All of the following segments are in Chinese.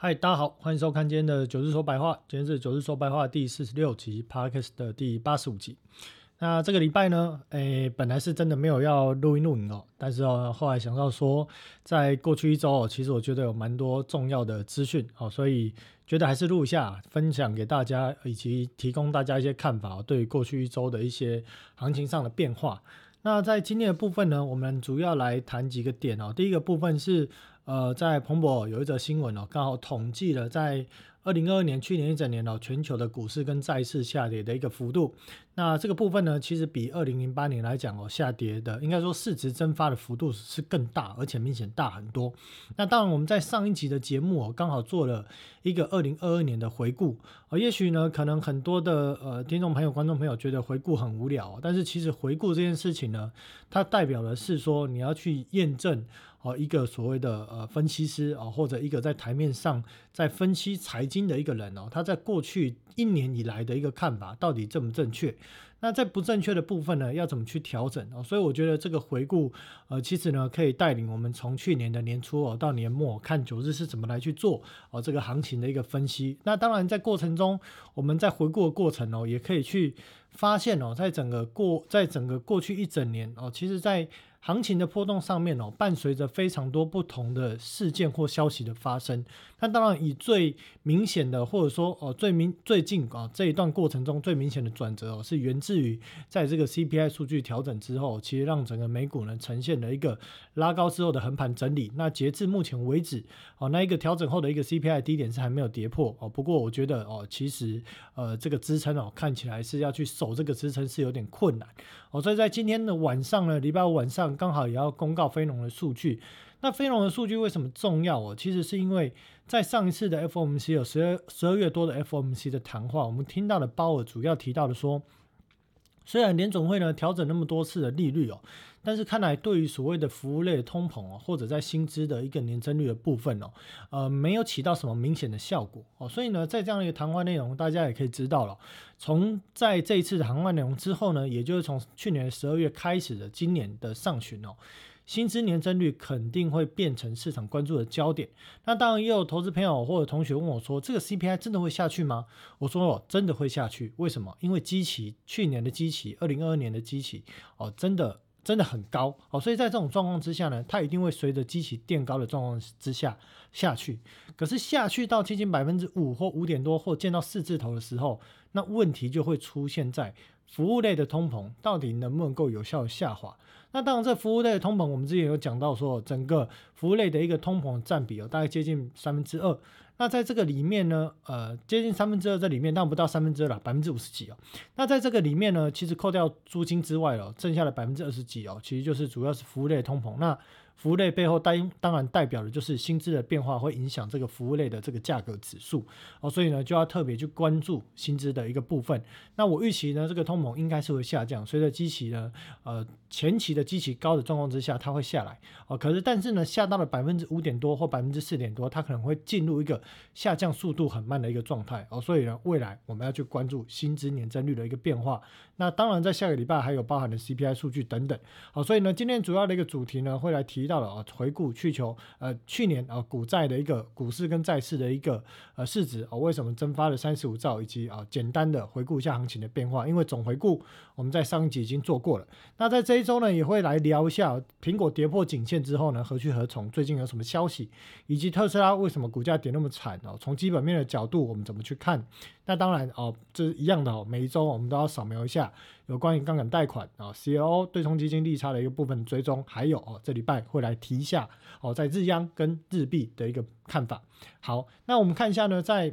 嗨，大家好，欢迎收看今天的九日说白话。今天是九日说白话第四十六集 p a r k e s 的第八十五集。那这个礼拜呢，诶，本来是真的没有要录音录影哦，但是哦，后来想到说，在过去一周哦，其实我觉得有蛮多重要的资讯哦，所以觉得还是录一下，分享给大家，以及提供大家一些看法，对过去一周的一些行情上的变化。那在今天的部分呢，我们主要来谈几个点哦。第一个部分是。呃，在彭博有一则新闻哦，刚好统计了在二零二二年去年一整年哦，全球的股市跟债市下跌的一个幅度。那这个部分呢，其实比二零零八年来讲哦，下跌的应该说市值蒸发的幅度是更大，而且明显大很多。那当然，我们在上一集的节目哦，刚好做了一个二零二二年的回顾。呃，也许呢，可能很多的呃听众朋友、观众朋友觉得回顾很无聊，但是其实回顾这件事情呢，它代表的是说你要去验证哦一个所谓的呃分析师哦，或者一个在台面上在分析财经的一个人哦，他在过去一年以来的一个看法到底正不正确。那在不正确的部分呢，要怎么去调整哦？所以我觉得这个回顾，呃，其实呢，可以带领我们从去年的年初哦到年末，看九日是怎么来去做哦这个行情的一个分析。那当然在过程中，我们在回顾的过程哦，也可以去发现哦，在整个过在整个过去一整年哦，其实在。行情的波动上面哦，伴随着非常多不同的事件或消息的发生。那当然以最明显的，或者说哦最明最近啊这一段过程中最明显的转折哦，是源自于在这个 CPI 数据调整之后，其实让整个美股呢呈现了一个拉高之后的横盘整理。那截至目前为止哦，那一个调整后的一个 CPI 低点是还没有跌破哦。不过我觉得哦，其实呃这个支撑哦看起来是要去守这个支撑是有点困难哦。所以在今天的晚上呢，礼拜五晚上。刚好也要公告非农的数据，那非农的数据为什么重要哦？其实是因为在上一次的 FOMC 有十二十二月多的 FOMC 的谈话，我们听到了鲍尔主要提到的说，虽然联总会呢调整那么多次的利率哦，但是看来对于所谓的服务类的通膨哦，或者在薪资的一个年增率的部分哦，呃，没有起到什么明显的效果哦。所以呢，在这样的一个谈话内容，大家也可以知道了。从在这一次的谈话内容之后呢，也就是从去年十二月开始的今年的上旬哦，薪资年增率肯定会变成市场关注的焦点。那当然也有投资朋友或者同学问我说，这个 CPI 真的会下去吗？我说哦，真的会下去。为什么？因为基期去年的基期，二零二二年的基期哦，真的。真的很高哦，所以在这种状况之下呢，它一定会随着机器垫高的状况之下下去。可是下去到接近百分之五或五点多，或见到四字头的时候，那问题就会出现在服务类的通膨到底能不能够有效的下滑？那当然，这服务类的通膨，我们之前有讲到说，整个服务类的一个通膨占比哦，大概接近三分之二。那在这个里面呢，呃，接近三分之二在里面，但不到三分之二了，百分之五十几哦。那在这个里面呢，其实扣掉租金之外哦，剩下的百分之二十几哦，其实就是主要是服务类通膨。那服务类背后当当然代表的就是薪资的变化会影响这个服务类的这个价格指数哦，所以呢就要特别去关注薪资的一个部分。那我预期呢，这个通膨应该是会下降，随着基期呢，呃前期的基期高的状况之下，它会下来哦。可是但是呢，下到了百分之五点多或百分之四点多，它可能会进入一个下降速度很慢的一个状态哦。所以呢，未来我们要去关注薪资年增率的一个变化。那当然在下个礼拜还有包含的 CPI 数据等等。好，所以呢，今天主要的一个主题呢，会来提。到了啊，回顾去求呃去年啊股债的一个股市跟债市的一个呃市值啊，为什么蒸发了三十五兆，以及啊简单的回顾一下行情的变化。因为总回顾我们在上一集已经做过了。那在这一周呢，也会来聊一下苹果跌破颈线之后呢，何去何从？最近有什么消息？以及特斯拉为什么股价跌那么惨哦？从基本面的角度，我们怎么去看？那当然哦，这是一样的哦。每一周我们都要扫描一下有关于杠杆贷款啊、CLO 对冲基金利差的一个部分追踪，还有哦，这礼拜会来提一下哦，在日央跟日币的一个看法。好，那我们看一下呢，在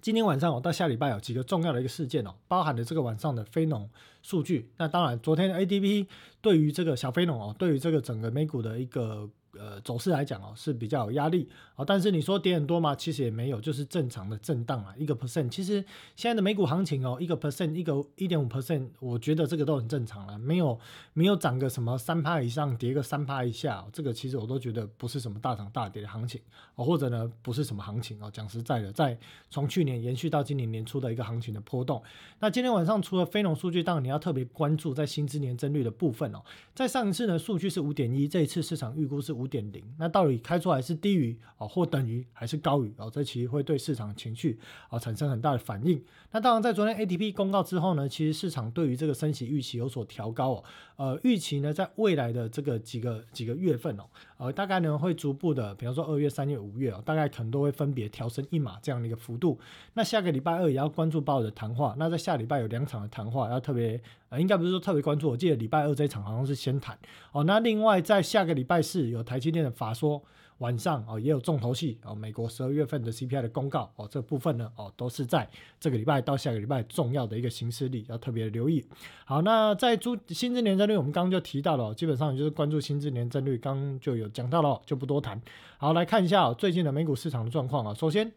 今天晚上哦到下礼拜有几个重要的一个事件哦，包含了这个晚上的非农数据。那当然，昨天的 ADP 对于这个小非农哦，对于这个整个美股的一个。呃，走势来讲哦是比较有压力啊，但是你说跌很多吗？其实也没有，就是正常的震荡啊，一个 percent。其实现在的美股行情哦，一个 percent，一个一点五 percent，我觉得这个都很正常了，没有没有涨个什么三趴以上，跌个三趴以下，这个其实我都觉得不是什么大涨大跌的行情哦，或者呢不是什么行情哦。讲实在的，在从去年延续到今年年初的一个行情的波动。那今天晚上除了非农数据，当然你要特别关注在薪资年增率的部分哦。在上一次呢数据是五点一，这一次市场预估是。五点零，那到底开出来是低于哦，或等于还是高于哦？这其实会对市场情绪啊产生很大的反应。那当然，在昨天 ATP 公告之后呢，其实市场对于这个升息预期有所调高哦。呃，预期呢，在未来的这个几个几个月份哦，呃，大概呢会逐步的，比方说二月、三月、五月哦，大概可能都会分别调升一码这样的一个幅度。那下个礼拜二也要关注鲍的谈话。那在下礼拜有两场的谈话要特别，呃，应该不是说特别关注。我记得礼拜二这一场好像是先谈哦。那另外在下个礼拜四有台积电的法说。晚上哦，也有重头戏哦，美国十二月份的 CPI 的公告哦，这部分呢哦，都是在这个礼拜到下个礼拜重要的一个形势里，要特别留意。好，那在租薪资年增率，我们刚刚就提到了，基本上就是关注薪资年增率，刚就有讲到了，就不多谈。好，来看一下最近的美股市场的状况啊。首先，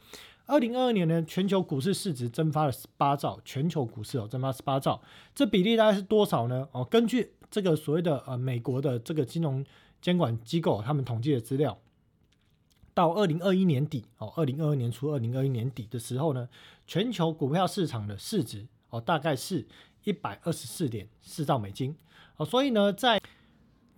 二零二二年呢，全球股市市值蒸发了十八兆，全球股市哦蒸发十八兆，这比例大概是多少呢？哦，根据这个所谓的呃美国的这个金融监管机构他们统计的资料。到二零二一年底哦，二零二二年初、二零二一年底的时候呢，全球股票市场的市值哦，大概是一百二十四点四兆美金。哦，所以呢，在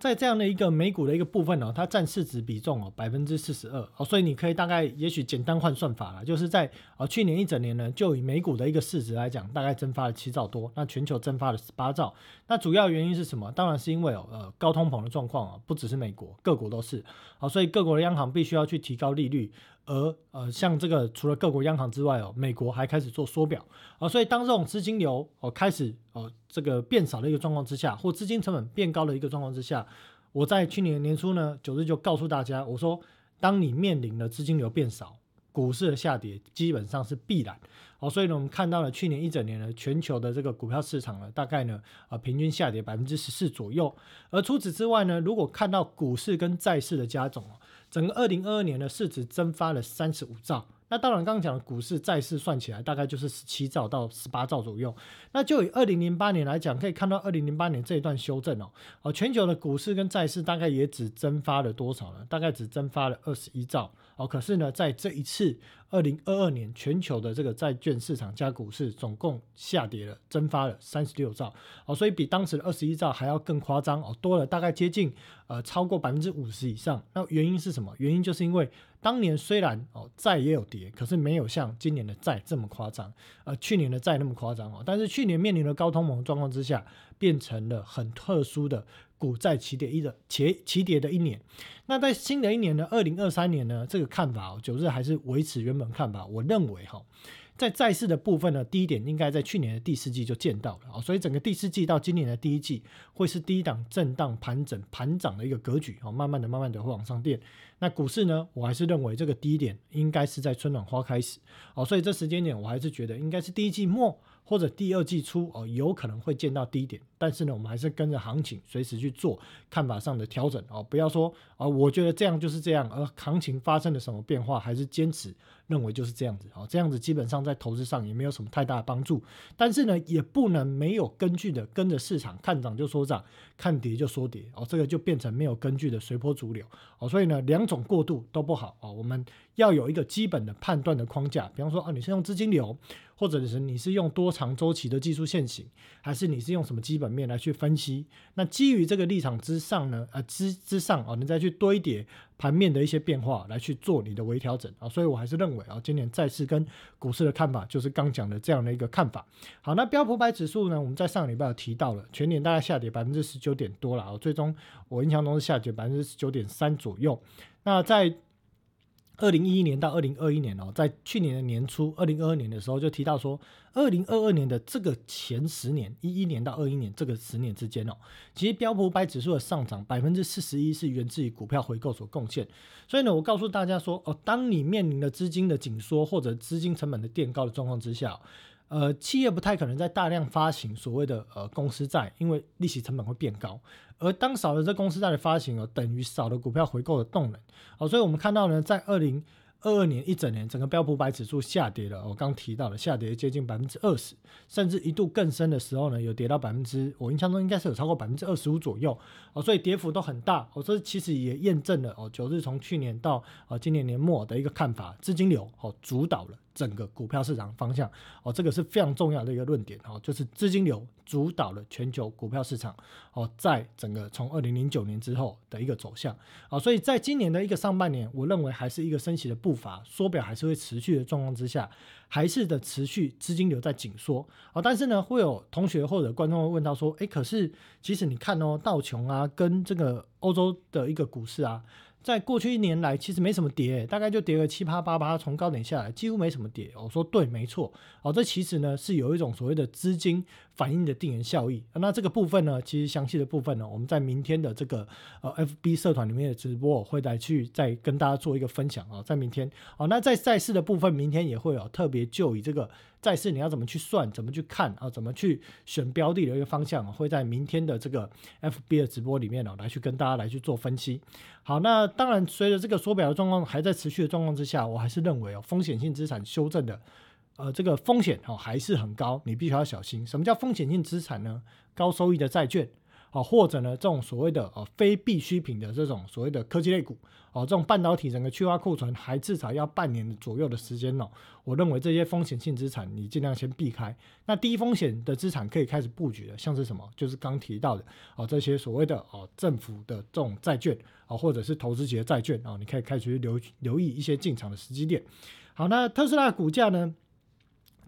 在这样的一个美股的一个部分呢，它占市值比重哦百分之四十二哦，所以你可以大概也许简单换算法了，就是在哦去年一整年呢，就以美股的一个市值来讲，大概蒸发了七兆多，那全球蒸发了十八兆，那主要原因是什么？当然是因为哦呃高通膨的状况啊，不只是美国，各国都是好，所以各国的央行必须要去提高利率。而呃，像这个除了各国央行之外哦，美国还开始做缩表。啊，所以当这种资金流哦开始哦这个变少的一个状况之下，或资金成本变高的一个状况之下，我在去年年初呢，九日就告诉大家，我说，当你面临的资金流变少，股市的下跌基本上是必然。哦，所以呢，我们看到了去年一整年呢，全球的这个股票市场呢，大概呢啊平均下跌百分之十四左右，而除此之外呢，如果看到股市跟债市的加总整个二零二二年的市值蒸发了三十五兆，那当然刚刚讲的股市、债市算起来大概就是十七兆到十八兆左右。那就以二零零八年来讲，可以看到二零零八年这一段修正哦，哦，全球的股市跟债市大概也只蒸发了多少呢？大概只蒸发了二十一兆哦。可是呢，在这一次二零二二年，全球的这个债券市场加股市总共下跌了，蒸发了三十六兆哦，所以比当时的二十一兆还要更夸张哦，多了大概接近。呃，超过百分之五十以上，那原因是什么？原因就是因为当年虽然哦债也有跌，可是没有像今年的债这么夸张，呃，去年的债那么夸张哦。但是去年面临的高通膨状况之下，变成了很特殊的股债齐跌一的齐齐跌的一年。那在新的一年呢，二零二三年呢，这个看法哦，九日还是维持原本看法。我认为哈。在债市的部分呢，低点应该在去年的第四季就见到了啊，所以整个第四季到今年的第一季会是低档震荡盘整盘涨的一个格局哦，慢慢的、慢慢的会往上垫。那股市呢，我还是认为这个低点应该是在春暖花开时哦，所以这时间点我还是觉得应该是第一季末。或者第二季初哦，有可能会见到低点，但是呢，我们还是跟着行情随时去做看法上的调整哦，不要说啊，我觉得这样就是这样，而行情发生了什么变化，还是坚持认为就是这样子哦，这样子基本上在投资上也没有什么太大的帮助，但是呢，也不能没有根据的跟着市场看涨就说涨，看跌就说跌哦，这个就变成没有根据的随波逐流哦，所以呢，两种过度都不好哦，我们要有一个基本的判断的框架，比方说啊，你是用资金流。或者是你是用多长周期的技术线型，还是你是用什么基本面来去分析？那基于这个立场之上呢？呃，之之上啊，你再去堆叠盘面的一些变化来去做你的微调整啊。所以我还是认为啊，今年债市跟股市的看法就是刚讲的这样的一个看法。好，那标普百指数呢？我们在上个礼拜有提到了，全年大概下跌百分之十九点多了啊。最终我印象中是下跌百分之十九点三左右。那在二零一一年到二零二一年哦，在去年的年初，二零二二年的时候就提到说，二零二二年的这个前十年，一一年到二一年这个十年之间哦，其实标普五百指数的上涨百分之四十一是源自于股票回购所贡献。所以呢，我告诉大家说，哦，当你面临了资金的紧缩或者资金成本的垫高的状况之下。呃，企业不太可能在大量发行所谓的呃公司债，因为利息成本会变高。而当少了这公司债的发行哦，等于少了股票回购的动能。好，所以我们看到呢，在二零二二年一整年整个标普百指数下跌了，我刚提到了下跌接近百分之二十，甚至一度更深的时候呢，有跌到百分之，我印象中应该是有超过百分之二十五左右哦，所以跌幅都很大哦，这其实也验证了哦，九日从去年到呃今年年末的一个看法，资金流哦主导了。整个股票市场方向哦，这个是非常重要的一个论点哦，就是资金流主导了全球股票市场哦，在整个从二零零九年之后的一个走向啊，所以在今年的一个上半年，我认为还是一个升息的步步伐，缩表还是会持续的状况之下，还是的持续资金流在紧缩啊，但是呢，会有同学或者观众会问到说，哎，可是其实你看哦，道琼啊，跟这个欧洲的一个股市啊。在过去一年来，其实没什么跌，大概就跌个七八八八，从高点下来，几乎没什么跌。我说对，没错。哦，这其实呢是有一种所谓的资金反应的定源效益。那这个部分呢，其实详细的部分呢，我们在明天的这个呃 FB 社团里面的直播我会再去再跟大家做一个分享啊，在明天。哦，那在赛事的部分，明天也会有特别就以这个。再是你要怎么去算，怎么去看啊？怎么去选标的的一个方向，会在明天的这个 FB 的直播里面呢，来去跟大家来去做分析。好，那当然随着这个缩表的状况还在持续的状况之下，我还是认为哦，风险性资产修正的，呃，这个风险哦还是很高，你必须要小心。什么叫风险性资产呢？高收益的债券。啊，或者呢，这种所谓的呃非必需品的这种所谓的科技类股，哦，这种半导体整个去化库存还至少要半年左右的时间哦。我认为这些风险性资产你尽量先避开。那低风险的资产可以开始布局的，像是什么？就是刚提到的哦，这些所谓的哦政府的这种债券啊，或者是投资级的债券啊，你可以开始留留意一些进场的时机点。好，那特斯拉股价呢？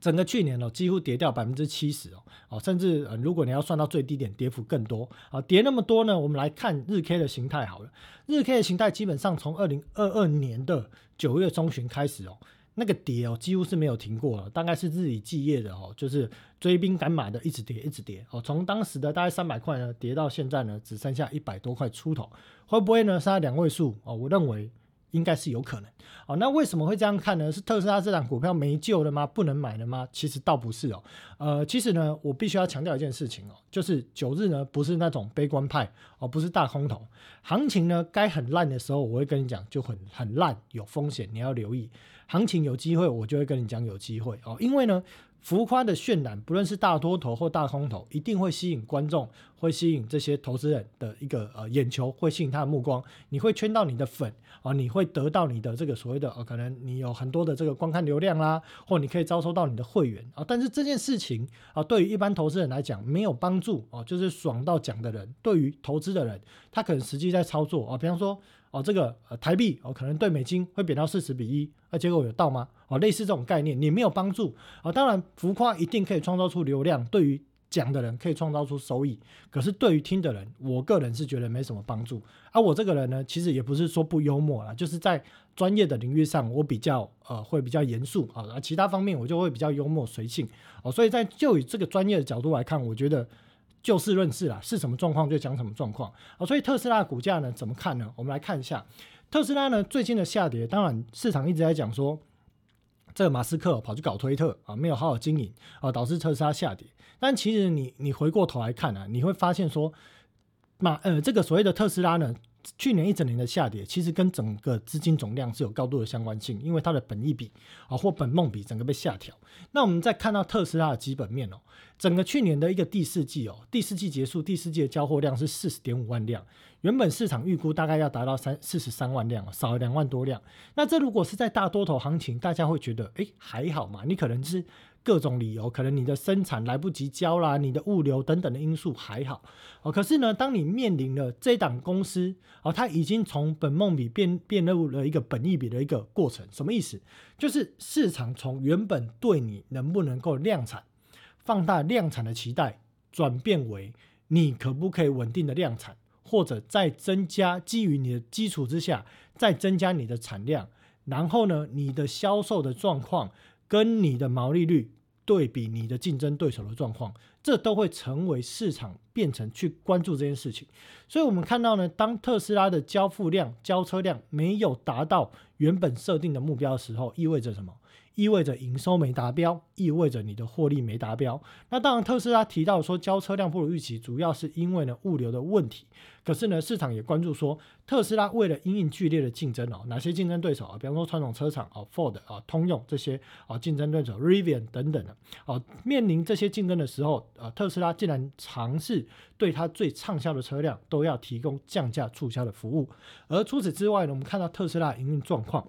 整个去年哦，几乎跌掉百分之七十哦，哦，甚至呃，如果你要算到最低点，跌幅更多啊，跌那么多呢？我们来看日 K 的形态好了，日 K 的形态基本上从二零二二年的九月中旬开始哦，那个跌哦，几乎是没有停过了，大概是日以继夜的哦，就是追兵赶马的一直跌，一直跌哦，从当时的大概三百块呢，跌到现在呢，只剩下一百多块出头，会不会呢？杀两位数哦？我认为。应该是有可能，哦，那为什么会这样看呢？是特斯拉这档股票没救了吗？不能买了吗？其实倒不是哦，呃，其实呢，我必须要强调一件事情哦，就是九日呢不是那种悲观派哦，不是大空头，行情呢该很烂的时候，我会跟你讲就很很烂，有风险你要留意，行情有机会我就会跟你讲有机会哦，因为呢。浮夸的渲染，不论是大多头或大空头，一定会吸引观众，会吸引这些投资人的一个呃眼球，会吸引他的目光。你会圈到你的粉啊，你会得到你的这个所谓的呃，可能你有很多的这个观看流量啦，或你可以招收到你的会员啊。但是这件事情啊，对于一般投资人来讲没有帮助哦，就是爽到讲的人，对于投资的人，他可能实际在操作啊，比方说。哦，这个呃台币哦，可能对美金会贬到四十比一，那结果有到吗？哦，类似这种概念，你没有帮助啊。当然，浮夸一定可以创造出流量，对于讲的人可以创造出收益，可是对于听的人，我个人是觉得没什么帮助。而我这个人呢，其实也不是说不幽默啦，就是在专业的领域上，我比较呃会比较严肃啊，而其他方面我就会比较幽默随性哦。所以在就以这个专业的角度来看，我觉得。就事论事啦，是什么状况就讲什么状况啊。所以特斯拉股价呢，怎么看呢？我们来看一下特斯拉呢最近的下跌。当然，市场一直在讲说，这个马斯克跑去搞推特啊，没有好好经营啊，导致特斯拉下跌。但其实你你回过头来看呢，你会发现说，马呃这个所谓的特斯拉呢。去年一整年的下跌，其实跟整个资金总量是有高度的相关性，因为它的本益比啊或本梦比整个被下调。那我们再看到特斯拉的基本面哦，整个去年的一个第四季哦，第四季结束，第四季的交货量是四十点五万辆，原本市场预估大概要达到三四十三万辆，少了两万多辆。那这如果是在大多头行情，大家会觉得哎还好嘛，你可能是。各种理由，可能你的生产来不及交啦，你的物流等等的因素还好哦。可是呢，当你面临了这档公司哦，它已经从本梦比变变入了一个本益比的一个过程，什么意思？就是市场从原本对你能不能够量产、放大量产的期待，转变为你可不可以稳定的量产，或者再增加基于你的基础之下，再增加你的产量，然后呢，你的销售的状况跟你的毛利率。对比你的竞争对手的状况，这都会成为市场变成去关注这件事情。所以，我们看到呢，当特斯拉的交付量、交车量没有达到原本设定的目标的时候，意味着什么？意味着营收没达标，意味着你的获利没达标。那当然，特斯拉提到说交车量不如预期，主要是因为呢物流的问题。可是呢，市场也关注说，特斯拉为了因应剧烈的竞争哦，哪些竞争对手啊？比方说传统车厂啊，Ford 啊，通用这些啊竞争对手，Rivian 等等的哦，面临这些竞争的时候，呃，特斯拉竟然尝试对它最畅销的车辆都要提供降价促销的服务。而除此之外呢，我们看到特斯拉营运状况。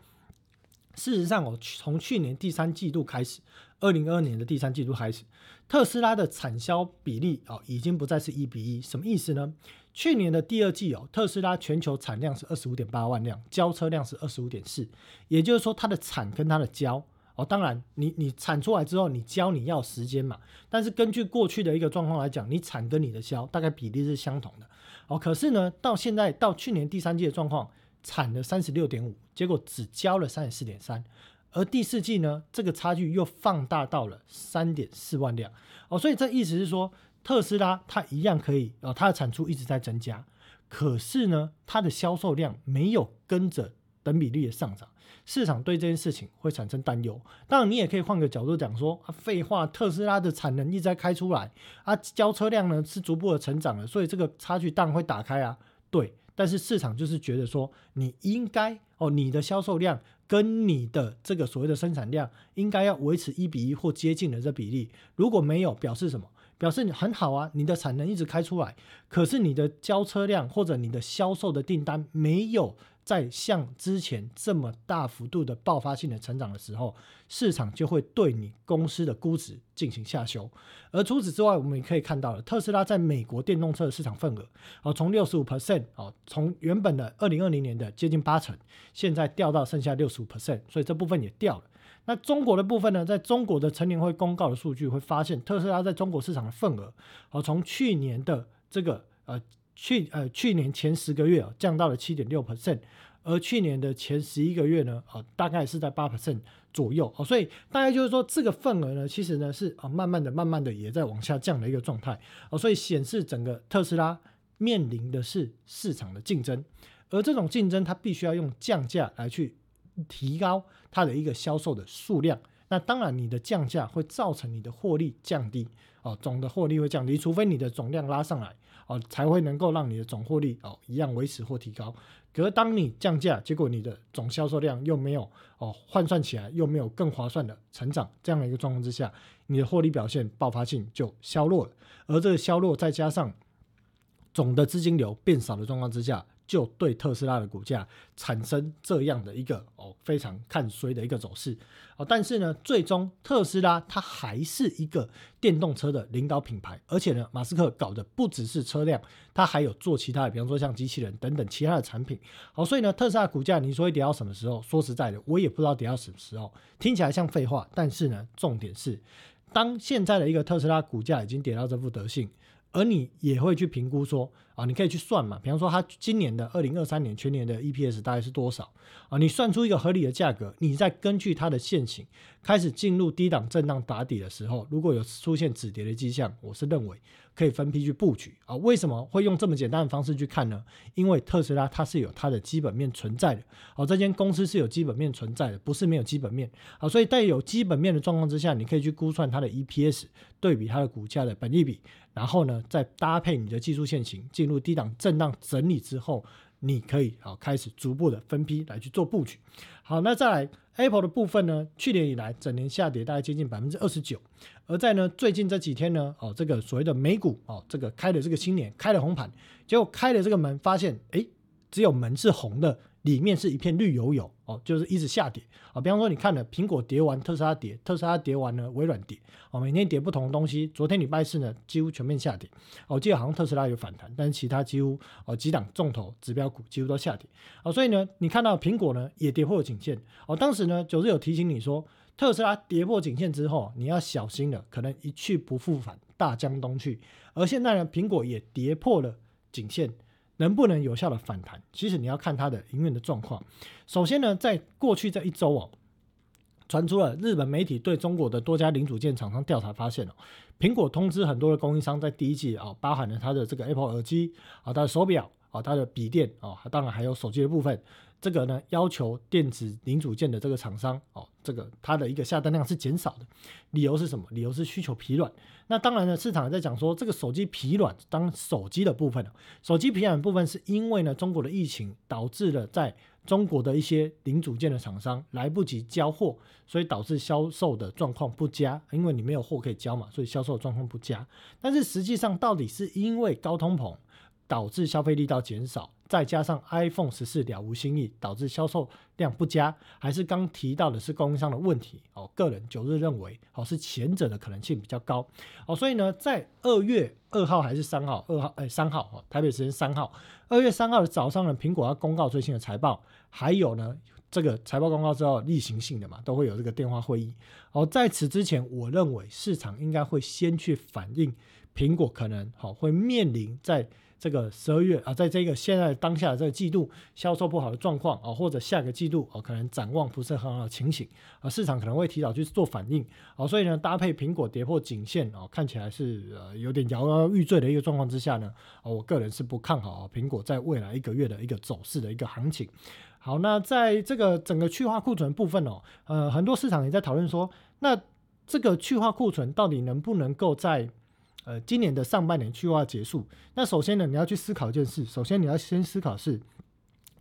事实上，哦，从去年第三季度开始，二零二二年的第三季度开始，特斯拉的产销比例哦，已经不再是一比一。什么意思呢？去年的第二季哦，特斯拉全球产量是二十五点八万辆，交车量是二十五点四，也就是说，它的产跟它的交哦，当然，你你产出来之后，你交你要时间嘛。但是根据过去的一个状况来讲，你产跟你的销大概比例是相同的哦。可是呢，到现在到去年第三季的状况。产了三十六点五，结果只交了三十四点三，而第四季呢，这个差距又放大到了三点四万辆哦，所以这意思是说，特斯拉它一样可以哦，它的产出一直在增加，可是呢，它的销售量没有跟着等比例的上涨，市场对这件事情会产生担忧。当然，你也可以换个角度讲说，啊，废话，特斯拉的产能一直在开出来，啊，交车辆呢是逐步的成长了，所以这个差距当然会打开啊，对。但是市场就是觉得说，你应该哦，你的销售量跟你的这个所谓的生产量应该要维持一比一或接近的这比例。如果没有，表示什么？表示你很好啊，你的产能一直开出来，可是你的交车量或者你的销售的订单没有。在像之前这么大幅度的爆发性的成长的时候，市场就会对你公司的估值进行下修。而除此之外，我们也可以看到了，特斯拉在美国电动车的市场份额，哦，从六十五 percent 哦，从原本的二零二零年的接近八成，现在掉到剩下六十五 percent，所以这部分也掉了。那中国的部分呢，在中国的成年会公告的数据会发现，特斯拉在中国市场的份额，哦，从去年的这个呃。去呃去年前十个月啊降到了七点六 percent，而去年的前十一个月呢，啊大概是在八 percent 左右啊，所以大概就是说这个份额呢，其实呢是啊慢慢的、慢慢的也在往下降的一个状态啊，所以显示整个特斯拉面临的是市场的竞争，而这种竞争它必须要用降价来去提高它的一个销售的数量。那当然，你的降价会造成你的获利降低哦，总的获利会降低，除非你的总量拉上来哦，才会能够让你的总获利哦一样维持或提高。可是当你降价，结果你的总销售量又没有哦换算起来又没有更划算的成长，这样的一个状况之下，你的获利表现爆发性就削弱了。而这个削弱再加上总的资金流变少的状况之下。就对特斯拉的股价产生这样的一个哦非常看衰的一个走势哦，但是呢，最终特斯拉它还是一个电动车的领导品牌，而且呢，马斯克搞的不只是车辆，他还有做其他的，比方说像机器人等等其他的产品。好，所以呢，特斯拉股价你说会跌到什么时候？说实在的，我也不知道跌到什么时候，听起来像废话，但是呢，重点是，当现在的一个特斯拉股价已经跌到这副德性。而你也会去评估说啊，你可以去算嘛，比方说它今年的二零二三年全年的 EPS 大概是多少啊？你算出一个合理的价格，你再根据它的现形开始进入低档震荡打底的时候，如果有出现止跌的迹象，我是认为可以分批去布局啊。为什么会用这么简单的方式去看呢？因为特斯拉它是有它的基本面存在的，哦，这间公司是有基本面存在的，不是没有基本面啊。所以在有基本面的状况之下，你可以去估算它的 EPS 对比它的股价的本利比。然后呢，再搭配你的技术线型进入低档震荡整理之后，你可以好开始逐步的分批来去做布局。好，那再来 Apple 的部分呢，去年以来整年下跌大概接近百分之二十九，而在呢最近这几天呢，哦这个所谓的美股哦这个开的这个新年开了红盘，结果开了这个门发现，哎，只有门是红的。里面是一片绿油油哦，就是一直下跌啊。比方说，你看了苹果跌完，特斯拉跌，特斯拉跌完呢，微软跌哦，每天跌不同的东西。昨天礼拜四呢，几乎全面下跌。我记得好像特斯拉有反弹，但是其他几乎哦几档重头指标股几乎都下跌哦。所以呢，你看到苹果呢也跌破了颈线哦。当时呢，九日有提醒你说，特斯拉跌破颈线之后，你要小心了，可能一去不复返，大江东去。而现在呢，苹果也跌破了颈线。能不能有效的反弹？其实你要看它的营运的状况。首先呢，在过去这一周哦，传出了日本媒体对中国的多家零组件厂商调查发现哦，苹果通知很多的供应商在第一季啊，包含了它的这个 Apple 耳机啊，它的手表啊，它的笔电啊，当然还有手机的部分，这个呢要求电子零组件的这个厂商哦。这个它的一个下单量是减少的，理由是什么？理由是需求疲软。那当然呢，市场在讲说这个手机疲软，当手机的部分手机疲软部分是因为呢中国的疫情导致了在中国的一些零组件的厂商来不及交货，所以导致销售的状况不佳。因为你没有货可以交嘛，所以销售状况不佳。但是实际上到底是因为高通膨导致消费力道减少？再加上 iPhone 十四了无新意，导致销售量不佳，还是刚提到的是供应商的问题哦。个人九日认为哦是前者的可能性比较高哦。所以呢，在二月二号还是三号？二号哎三号哦，台北时间三号，二月三号的早上呢，苹果要公告最新的财报，还有呢这个财报公告之后例行性的嘛，都会有这个电话会议哦。在此之前，我认为市场应该会先去反映苹果可能好会面临在。这个十二月啊，在这个现在当下的这个季度销售不好的状况啊，或者下个季度啊，可能展望不是很好的情形啊，市场可能会提早去做反应啊，所以呢，搭配苹果跌破颈线啊，看起来是呃有点摇摇欲坠的一个状况之下呢，啊，我个人是不看好啊苹果在未来一个月的一个走势的一个行情。好，那在这个整个去化库存部分哦，呃，很多市场也在讨论说，那这个去化库存到底能不能够在呃，今年的上半年去化结束，那首先呢，你要去思考一件事。首先，你要先思考是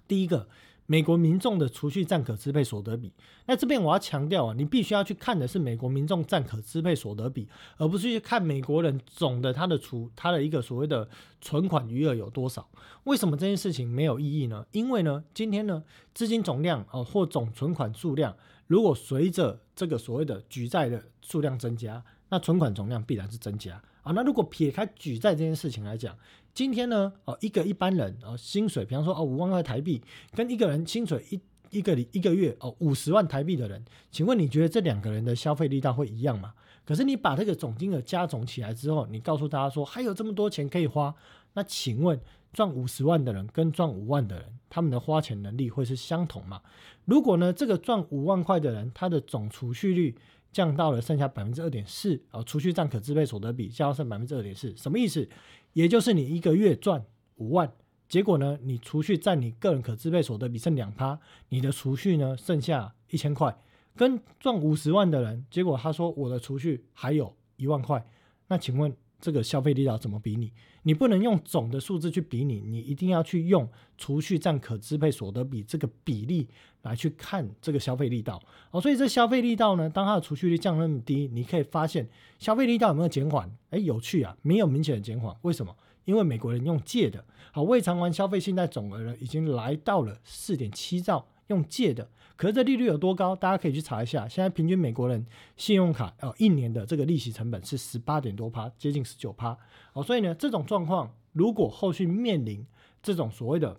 第一个，美国民众的储蓄占可支配所得比。那这边我要强调啊，你必须要去看的是美国民众占可支配所得比，而不是去看美国人总的他的储他的一个所谓的存款余额有多少。为什么这件事情没有意义呢？因为呢，今天呢，资金总量哦或总存款数量，如果随着这个所谓的举债的数量增加，那存款总量必然是增加。啊，那如果撇开举债这件事情来讲，今天呢，哦，一个一般人哦，薪水，比方说哦五万块台币，跟一个人薪水一一个一个月哦五十万台币的人，请问你觉得这两个人的消费力道会一样吗？可是你把这个总金额加总起来之后，你告诉大家说还有这么多钱可以花，那请问赚五十万的人跟赚五万的人，他们的花钱能力会是相同吗？如果呢，这个赚五万块的人，他的总储蓄率，降到了剩下百分之二点四啊，储蓄占可支配所得比降到剩百分之二点四，什么意思？也就是你一个月赚五万，结果呢，你除去占你个人可支配所得比剩两趴，你的储蓄呢剩下一千块，跟赚五十万的人，结果他说我的储蓄还有一万块，那请问？这个消费力道怎么比拟？你不能用总的数字去比拟，你一定要去用储蓄占可支配所得比这个比例来去看这个消费力道哦。所以这消费力道呢，当它的储蓄率降那么低，你可以发现消费力道有没有减缓？哎，有趣啊，没有明显的减缓。为什么？因为美国人用借的，好未偿还消费信贷总额呢，已经来到了四点七兆。用借的，可是这利率有多高？大家可以去查一下。现在平均美国人信用卡哦一年的这个利息成本是十八点多趴，接近十九趴哦。所以呢，这种状况如果后续面临这种所谓的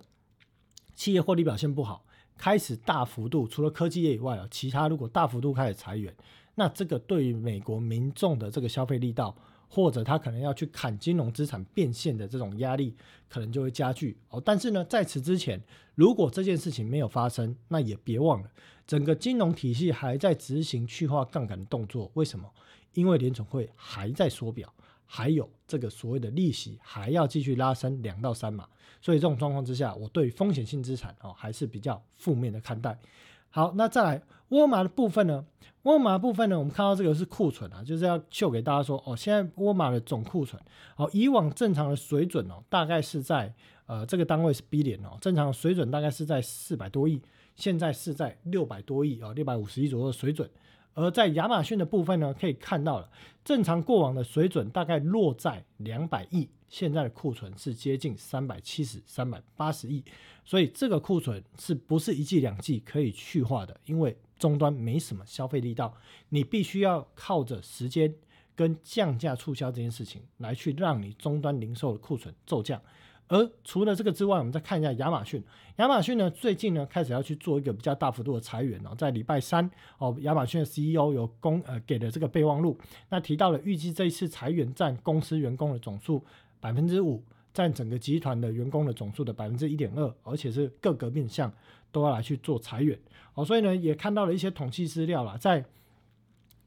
企业获利表现不好，开始大幅度除了科技业以外啊，其他如果大幅度开始裁员，那这个对于美国民众的这个消费力道。或者他可能要去砍金融资产变现的这种压力，可能就会加剧哦。但是呢，在此之前，如果这件事情没有发生，那也别忘了，整个金融体系还在执行去化杠杆的动作。为什么？因为联总会还在缩表，还有这个所谓的利息还要继续拉升两到三码。所以这种状况之下，我对风险性资产哦还是比较负面的看待。好，那再来沃尔玛的部分呢？沃尔玛部分呢，我们看到这个是库存啊，就是要秀给大家说哦，现在沃尔玛的总库存，哦，以往正常的水准哦，大概是在呃这个单位是 B 点哦，正常的水准大概是在四百多亿，现在是在六百多亿哦，六百五十亿左右的水准。而在亚马逊的部分呢，可以看到了，正常过往的水准大概落在两百亿，现在的库存是接近三百七十、三百八十亿，所以这个库存是不是一季两季可以去化的？因为终端没什么消费力道，你必须要靠着时间跟降价促销这件事情来去让你终端零售的库存骤降。而除了这个之外，我们再看一下亚马逊。亚马逊呢，最近呢开始要去做一个比较大幅度的裁员哦，在礼拜三哦，亚马逊的 CEO 有公呃给了这个备忘录，那提到了预计这一次裁员占公司员工的总数百分之五，占整个集团的员工的总数的百分之一点二，而且是各个面向都要来去做裁员哦，所以呢也看到了一些统计资料了，在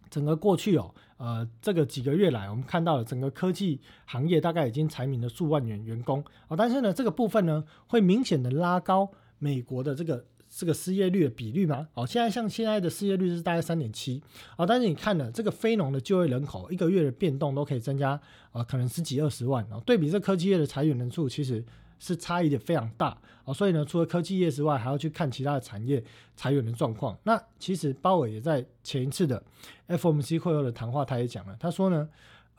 整个过去哦。呃，这个几个月来，我们看到了整个科技行业大概已经裁名了数万员员工啊，但是呢，这个部分呢会明显的拉高美国的这个这个失业率的比率吗？哦，现在像现在的失业率是大概三点七，哦，但是你看了这个非农的就业人口，一个月的变动都可以增加，呃，可能十几二十万哦。对比这科技业的裁员人数，其实是差异的非常大哦。所以呢，除了科技业之外，还要去看其他的产业裁员的状况。那其实鲍尔也在前一次的 FOMC 会后的谈话，他也讲了，他说呢。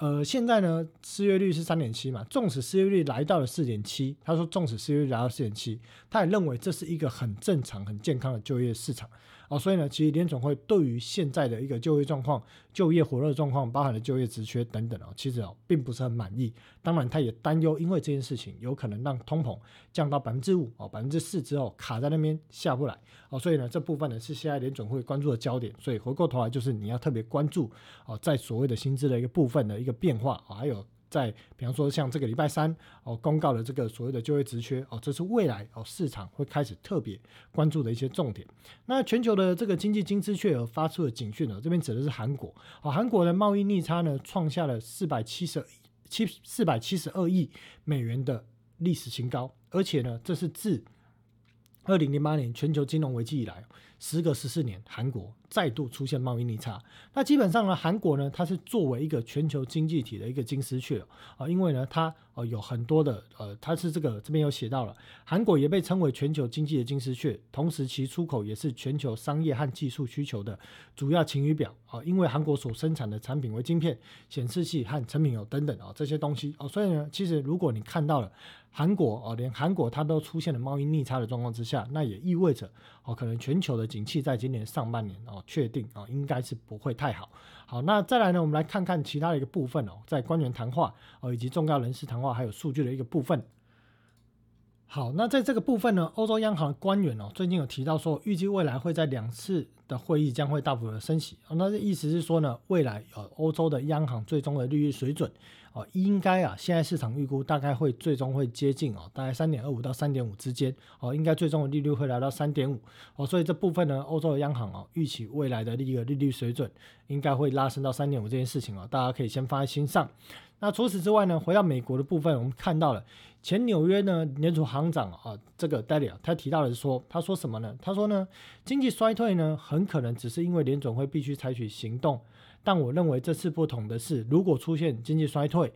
呃，现在呢，失业率是三点七嘛，纵使失业率来到了四点七，他说纵使失业率来到四点七，他也认为这是一个很正常、很健康的就业市场。哦，所以呢，其实联总会对于现在的一个就业状况、就业火热状况，包含了就业职缺等等哦，其实哦并不是很满意。当然，他也担忧，因为这件事情有可能让通膨降到百分之五哦、百分之四之后卡在那边下不来哦，所以呢，这部分呢是现在联总会关注的焦点。所以回过头来，就是你要特别关注哦，在所谓的薪资的一个部分的一个变化，还有。在比方说像这个礼拜三哦公告的这个所谓的就业职缺哦，这是未来哦市场会开始特别关注的一些重点。那全球的这个经济金丝雀发出了警讯呢，这边指的是韩国哦，韩国的贸易逆差呢创下了四百七十七四百七十二亿美元的历史新高，而且呢这是自二零零八年全球金融危机以来。时隔十四年，韩国再度出现贸易逆差。那基本上呢，韩国呢，它是作为一个全球经济体的一个金丝雀啊，因为呢，它呃有很多的呃，它是这个这边有写到了，韩国也被称为全球经济的金丝雀，同时其出口也是全球商业和技术需求的主要晴雨表啊。因为韩国所生产的产品为晶片、显示器和成品油等等啊这些东西哦，所以呢，其实如果你看到了韩国哦，连韩国它都出现了贸易逆差的状况之下，那也意味着哦，可能全球的。景气在今年上半年哦，确定哦，应该是不会太好。好，那再来呢，我们来看看其他的一个部分哦，在官员谈话哦，以及重要人士谈话，还有数据的一个部分。好，那在这个部分呢，欧洲央行官员哦，最近有提到说，预计未来会在两次。的会议将会大幅的升息，那这意思是说呢，未来呃欧洲的央行最终的利率水准哦，应该啊，现在市场预估大概会最终会接近哦，大概三点二五到三点五之间哦，应该最终的利率会来到三点五哦，所以这部分呢，欧洲的央行哦，预期未来的一个利率水准应该会拉升到三点五这件事情哦，大家可以先放在心上。那除此之外呢，回到美国的部分，我们看到了前纽约呢联储行长啊，这个戴利啊，他提到的是说，他说什么呢？他说呢，经济衰退呢很可能只是因为联总会必须采取行动，但我认为这次不同的是，如果出现经济衰退，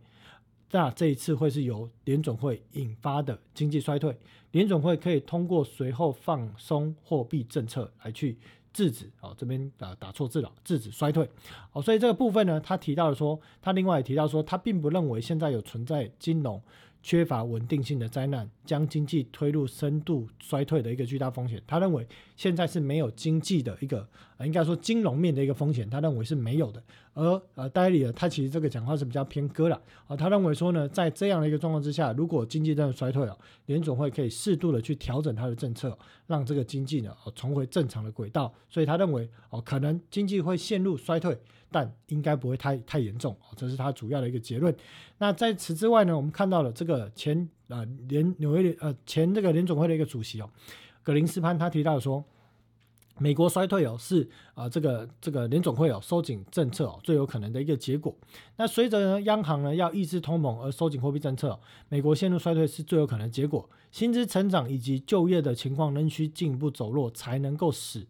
那这一次会是由联总会引发的经济衰退，联总会可以通过随后放松货币政策来去。制止哦，这边啊打错字了，制止衰退哦，所以这个部分呢，他提到了说，他另外也提到说，他并不认为现在有存在金融。缺乏稳定性的灾难将经济推入深度衰退的一个巨大风险。他认为现在是没有经济的一个，呃，应该说金融面的一个风险，他认为是没有的。而呃，戴利尔他其实这个讲话是比较偏鸽了啊。他认为说呢，在这样的一个状况之下，如果经济真的衰退了，联总会可以适度的去调整它的政策，让这个经济呢重回正常的轨道。所以他认为哦，可能经济会陷入衰退。但应该不会太太严重哦，这是他主要的一个结论。那在此之外呢，我们看到了这个前啊联纽约呃前这个联总会的一个主席哦，格林斯潘他提到说，美国衰退哦是啊这个这个联总会哦收紧政策哦最有可能的一个结果。那随着呢央行呢要抑制通膨而收紧货币政策，美国陷入衰退是最有可能的结果。薪资成长以及就业的情况仍需进一步走弱，才能够使。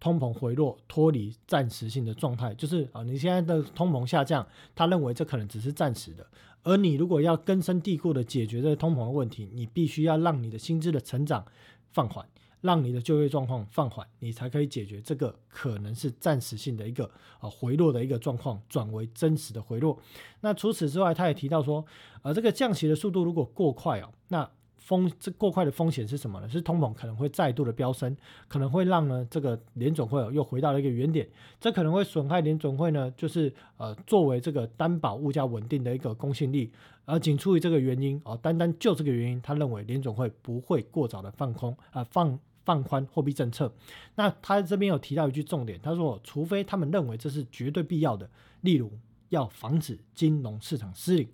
通膨回落，脱离暂时性的状态，就是啊，你现在的通膨下降，他认为这可能只是暂时的。而你如果要根深蒂固的解决这个通膨的问题，你必须要让你的薪资的成长放缓，让你的就业状况放缓，你才可以解决这个可能是暂时性的一个啊回落的一个状况，转为真实的回落。那除此之外，他也提到说，呃，这个降息的速度如果过快哦，那风这过快的风险是什么呢？是通膨可能会再度的飙升，可能会让呢这个联总会又回到了一个原点，这可能会损害联总会呢，就是呃作为这个担保物价稳定的一个公信力。而仅出于这个原因啊，单单就这个原因，他认为联总会不会过早的放空啊放放宽货币政策。那他这边有提到一句重点，他说除非他们认为这是绝对必要的，例如要防止金融市场失灵。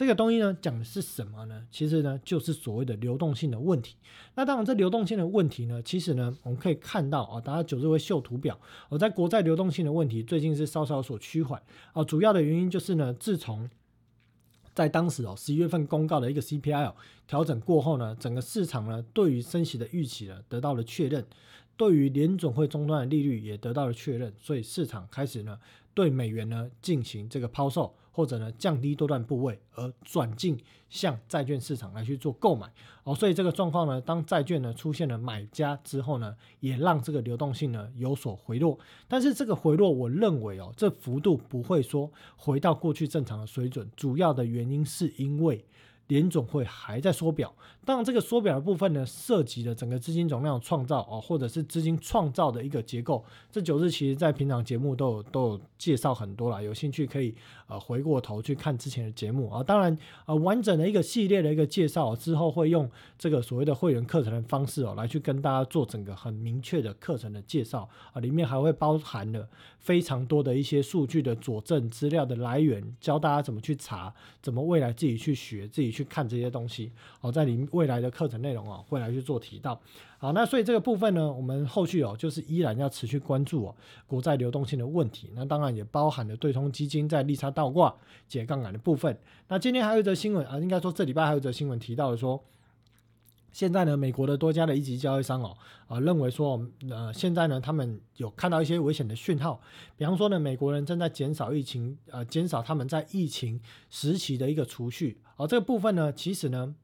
这个东西呢，讲的是什么呢？其实呢，就是所谓的流动性的问题。那当然，这流动性的问题呢，其实呢，我们可以看到啊，大家九日会秀图表，我在国债流动性的问题最近是稍稍有所趋缓啊。主要的原因就是呢，自从在当时哦十一月份公告的一个 CPI 调整过后呢，整个市场呢对于升息的预期呢得到了确认。对于联总会终端的利率也得到了确认，所以市场开始呢对美元呢进行这个抛售。或者呢，降低多段部位而转进向债券市场来去做购买哦，所以这个状况呢，当债券呢出现了买家之后呢，也让这个流动性呢有所回落。但是这个回落，我认为哦，这幅度不会说回到过去正常的水准，主要的原因是因为。联总会还在缩表，当然这个缩表的部分呢，涉及了整个资金总量创造啊，或者是资金创造的一个结构。这九日其实在平常节目都有都有介绍很多了，有兴趣可以呃回过头去看之前的节目啊。当然呃完整的一个系列的一个介绍之后会用这个所谓的会员课程的方式哦来去跟大家做整个很明确的课程的介绍啊，里面还会包含了非常多的一些数据的佐证资料的来源，教大家怎么去查，怎么未来自己去学自己去。看这些东西哦，在你未来的课程内容哦，会来去做提到。好，那所以这个部分呢，我们后续哦，就是依然要持续关注哦，国债流动性的问题。那当然也包含了对冲基金在利差倒挂、解杠杆的部分。那今天还有一则新闻啊，应该说这礼拜还有一则新闻提到了说。现在呢，美国的多家的一级交易商哦，啊，认为说，呃，现在呢，他们有看到一些危险的讯号，比方说呢，美国人正在减少疫情，呃，减少他们在疫情时期的一个储蓄，而这个部分呢，其实呢，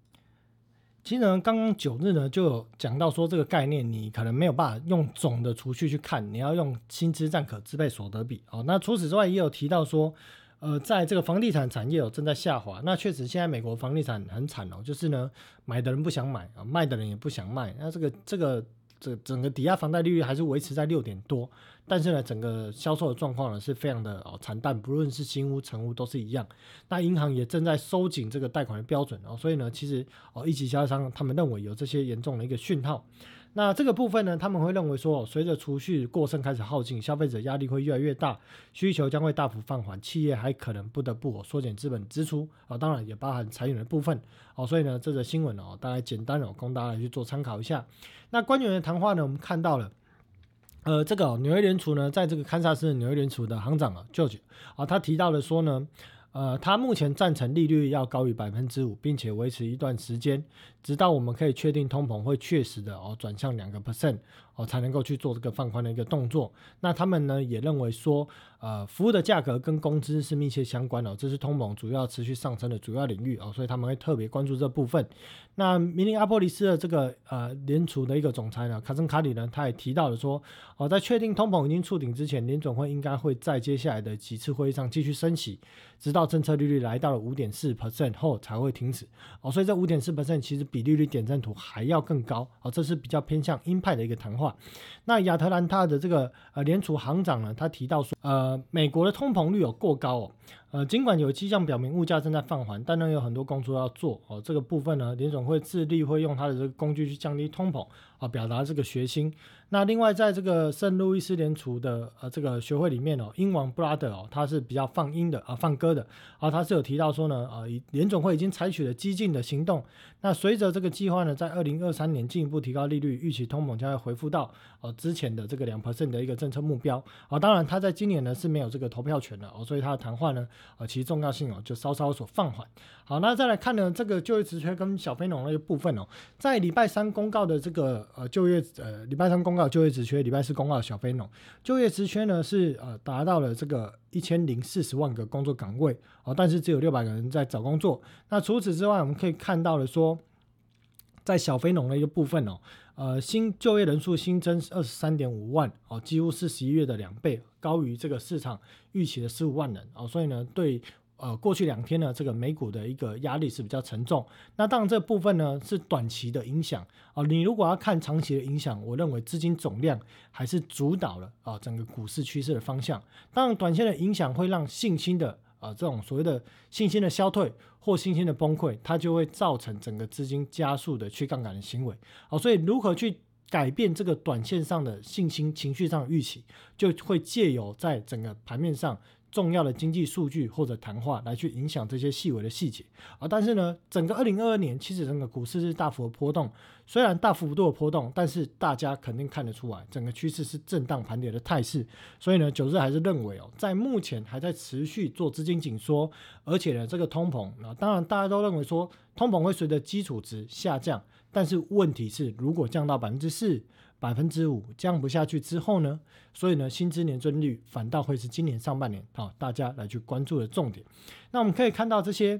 其实呢，刚刚九日呢就有讲到说这个概念，你可能没有办法用总的储蓄去看，你要用薪资占可支配所得比，哦，那除此之外也有提到说。呃，在这个房地产产业有正在下滑，那确实现在美国房地产很惨哦，就是呢买的人不想买啊，卖的人也不想卖，那这个这个这整个抵押房贷利率还是维持在六点多，但是呢整个销售的状况呢是非常的哦惨淡，不论是新屋成屋都是一样，那银行也正在收紧这个贷款的标准哦，所以呢其实哦一级销商他们认为有这些严重的一个讯号。那这个部分呢，他们会认为说，随着储蓄过剩开始耗尽，消费者压力会越来越大，需求将会大幅放缓，企业还可能不得不缩减资本支出啊，当然也包含裁员的部分哦。所以呢，这则新闻哦，大概简单哦，供大家来去做参考一下。那官员的谈话呢，我们看到了，呃，这个纽约联储呢，在这个堪萨斯纽约联储的行长啊，George 啊，他提到了说呢。呃，他目前赞成利率要高于百分之五，并且维持一段时间，直到我们可以确定通膨会确实的哦转向两个 percent 哦，才能够去做这个放宽的一个动作。那他们呢也认为说，呃，服务的价格跟工资是密切相关的，这是通膨主要持续上升的主要领域哦，所以他们会特别关注这部分。那明尼阿波利斯的这个呃联储的一个总裁呢，卡森卡里呢，他也提到了说，哦，在确定通膨已经触顶之前，联总会应该会在接下来的几次会议上继续升息，直到政策利率来到了五点四 percent 后才会停止。哦，所以这五点四 percent 其实比利率点赞图还要更高。哦，这是比较偏向鹰派的一个谈话。那亚特兰大的这个呃联储行长呢，他提到说，呃，美国的通膨率有过高哦。呃，尽管有迹象表明物价正在放缓，但呢有很多工作要做哦。这个部分呢，联总会致力会用他的这个工具去降低通膨啊，表达这个决心。那另外，在这个圣路易斯联储的呃这个学会里面哦，英王布拉德哦，他是比较放鹰的啊，放歌的啊，他是有提到说呢，啊，联总会已经采取了激进的行动。那随着这个计划呢，在二零二三年进一步提高利率，预期通膨将会恢复到呃之前的这个两 percent 的一个政策目标啊。当然，他在今年呢是没有这个投票权的哦，所以他的谈话呢，呃，其实重要性哦就稍稍所放缓。好，那再来看呢，这个就业职缺跟小非农那个部分哦，在礼拜三公告的这个呃就业呃礼拜三公。告就业职缺，礼拜四公告小非农就业职缺呢是呃达到了这个一千零四十万个工作岗位哦，但是只有六百个人在找工作。那除此之外，我们可以看到了说，在小非农的一个部分哦，呃新就业人数新增二十三点五万哦，几乎是十一月的两倍，高于这个市场预期的十五万人哦，所以呢对。呃，过去两天呢，这个美股的一个压力是比较沉重。那当然，这部分呢是短期的影响啊。你如果要看长期的影响，我认为资金总量还是主导了啊整个股市趋势的方向。当然，短线的影响会让信心的啊这种所谓的信心的消退或信心的崩溃，它就会造成整个资金加速的去杠杆的行为。好，所以如何去改变这个短线上的信心情绪上的预期，就会借由在整个盘面上。重要的经济数据或者谈话来去影响这些细微的细节啊，但是呢，整个二零二二年其实整个股市是大幅的波动，虽然大幅度的波动，但是大家肯定看得出来，整个趋势是震荡盘跌的态势。所以呢，九日还是认为哦，在目前还在持续做资金紧缩，而且呢，这个通膨啊，当然大家都认为说通膨会随着基础值下降，但是问题是，如果降到百分之四。百分之五降不下去之后呢，所以呢，薪资年增率反倒会是今年上半年啊大家来去关注的重点。那我们可以看到这些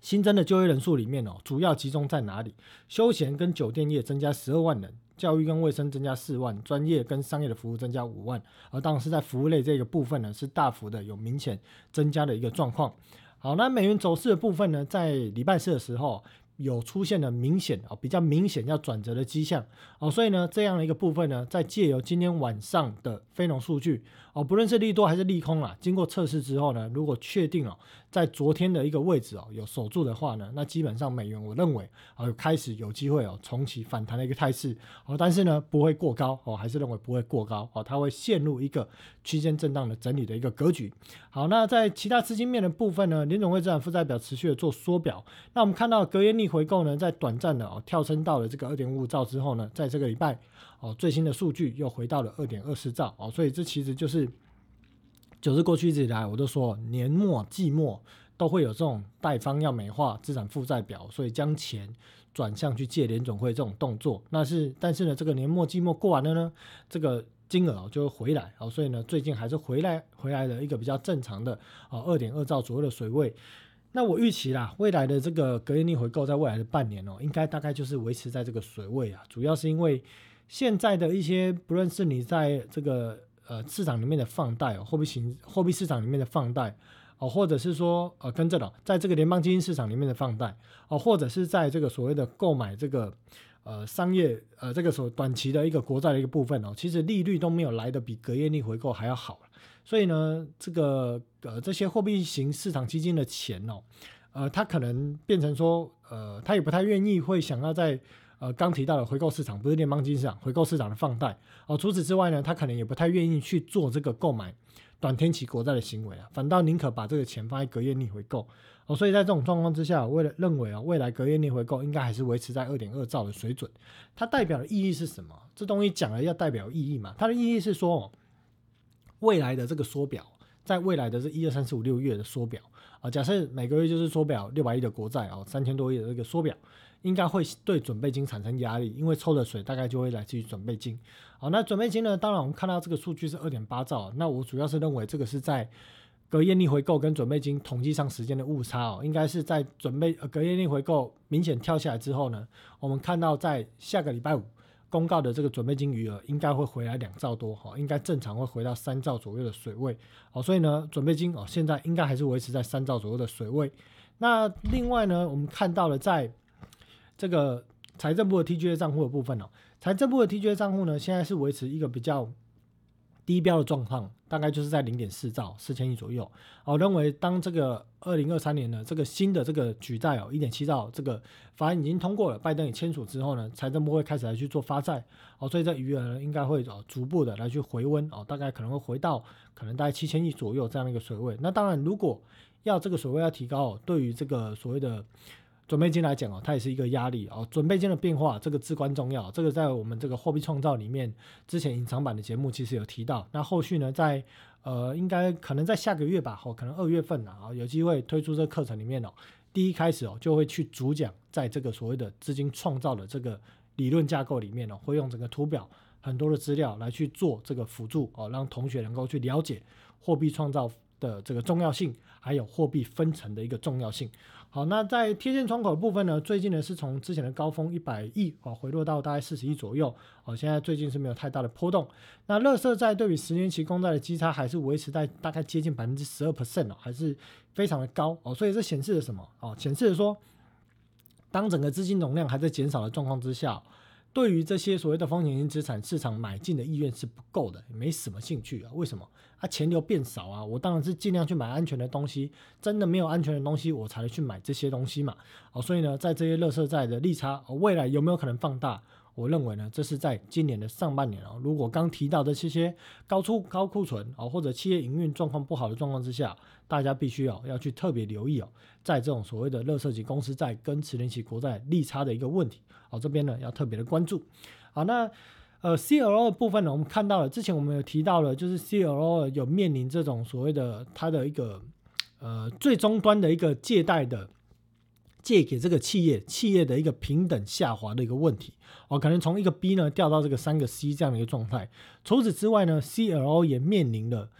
新增的就业人数里面哦，主要集中在哪里？休闲跟酒店业增加十二万人，教育跟卫生增加四万，专业跟商业的服务增加五万，而当然是在服务类这个部分呢，是大幅的有明显增加的一个状况。好，那美元走势的部分呢，在礼拜四的时候。有出现了明显啊，比较明显要转折的迹象。哦，所以呢，这样的一个部分呢，在借由今天晚上的非农数据哦，不论是利多还是利空啊，经过测试之后呢，如果确定哦，在昨天的一个位置哦有守住的话呢，那基本上美元我认为啊开始有机会哦重启反弹的一个态势哦，但是呢不会过高哦，还是认为不会过高哦，它会陷入一个区间震荡的整理的一个格局。好，那在其他资金面的部分呢，联总会资产负债表持续的做缩表，那我们看到隔夜逆回购呢，在短暂的哦跳升到了这个二点五五兆之后呢，在这个礼拜哦最新的数据又回到了二点二四兆哦，所以这其实就是九日过去一直以来我都说年末季末都会有这种贷方要美化资产负债表，所以将钱转向去借联总会这种动作，那是但是呢，这个年末季末过完了呢，这个金额就会回来哦，所以呢，最近还是回来回来的一个比较正常的啊二点二兆左右的水位。那我预期啦，未来的这个隔夜逆回购在未来的半年哦，应该大概就是维持在这个水位啊。主要是因为现在的一些，不论是你在这个呃市场里面的放贷哦，货币型货币市场里面的放贷哦，或者是说呃跟着了，在这个联邦基金市场里面的放贷哦，或者是在这个所谓的购买这个呃商业呃这个所短期的一个国债的一个部分哦，其实利率都没有来的比隔夜逆回购还要好。所以呢，这个呃这些货币型市场基金的钱哦，呃，它可能变成说，呃，他也不太愿意会想要在呃刚提到的回购市场，不是联邦基金市场，回购市场的放贷哦。除此之外呢，他可能也不太愿意去做这个购买短天期国债的行为啊，反倒宁可把这个钱放在隔夜逆回购哦。所以在这种状况之下，为了认为啊，未来隔夜逆回购应该还是维持在二点二兆的水准。它代表的意义是什么？这东西讲了要代表意义嘛？它的意义是说。未来的这个缩表，在未来的这一二三四五六月的缩表啊，假设每个月就是缩表六百亿的国债哦，三千多亿的这个缩表，应该会对准备金产生压力，因为抽的水大概就会来自于准备金。好，那准备金呢？当然我们看到这个数据是二点八兆，那我主要是认为这个是在隔夜逆回购跟准备金统计上时间的误差哦，应该是在准备呃隔夜逆回购明显跳下来之后呢，我们看到在下个礼拜五。公告的这个准备金余额应该会回来两兆多哈，应该正常会回到三兆左右的水位哦，所以呢，准备金哦现在应该还是维持在三兆左右的水位。那另外呢，我们看到了在这个财政部的 TGA 账户的部分哦，财政部的 TGA 账户呢现在是维持一个比较。低标的状况大概就是在零点四兆四千亿左右。我认为当这个二零二三年呢，这个新的这个举债哦，一点七兆这个法案已经通过了，拜登也签署之后呢，财政部会开始来去做发债哦，所以这余额呢应该会哦逐步的来去回温哦，大概可能会回到可能大概七千亿左右这样的一个水位。那当然，如果要这个水位要提高，对于这个所谓的准备金来讲哦，它也是一个压力哦。准备金的变化，这个至关重要。这个在我们这个货币创造里面，之前隐藏版的节目其实有提到。那后续呢，在呃，应该可能在下个月吧，哦，可能二月份啊，有机会推出这个课程里面哦，第一开始哦，就会去主讲在这个所谓的资金创造的这个理论架构里面哦，会用整个图表很多的资料来去做这个辅助哦，让同学能够去了解货币创造的这个重要性，还有货币分层的一个重要性。好，那在贴现窗口部分呢？最近呢是从之前的高峰一百亿啊回落到大概四十亿左右，哦，现在最近是没有太大的波动。那乐色债对比十年期公债的基差还是维持在大概接近百分之十二 percent 哦，还是非常的高哦，所以这显示了什么？哦，显示了说，当整个资金容量还在减少的状况之下。对于这些所谓的风险型资产，市场买进的意愿是不够的，没什么兴趣啊。为什么？啊，钱流变少啊。我当然是尽量去买安全的东西，真的没有安全的东西，我才去买这些东西嘛。哦，所以呢，在这些乐色债的利差，未来有没有可能放大？我认为呢，这是在今年的上半年哦。如果刚提到的这些高出高库存哦，或者企业营运状况不好的状况之下，大家必须哦要去特别留意哦，在这种所谓的乐色级公司债跟持年期国债利差的一个问题哦，这边呢要特别的关注。好，那呃 C L O 的部分呢，我们看到了之前我们有提到了，就是 C L O 有面临这种所谓的它的一个呃最终端的一个借贷的。借给这个企业企业的一个平等下滑的一个问题哦，可能从一个 B 呢掉到这个三个 C 这样的一个状态。除此之外呢，CLO 也面临了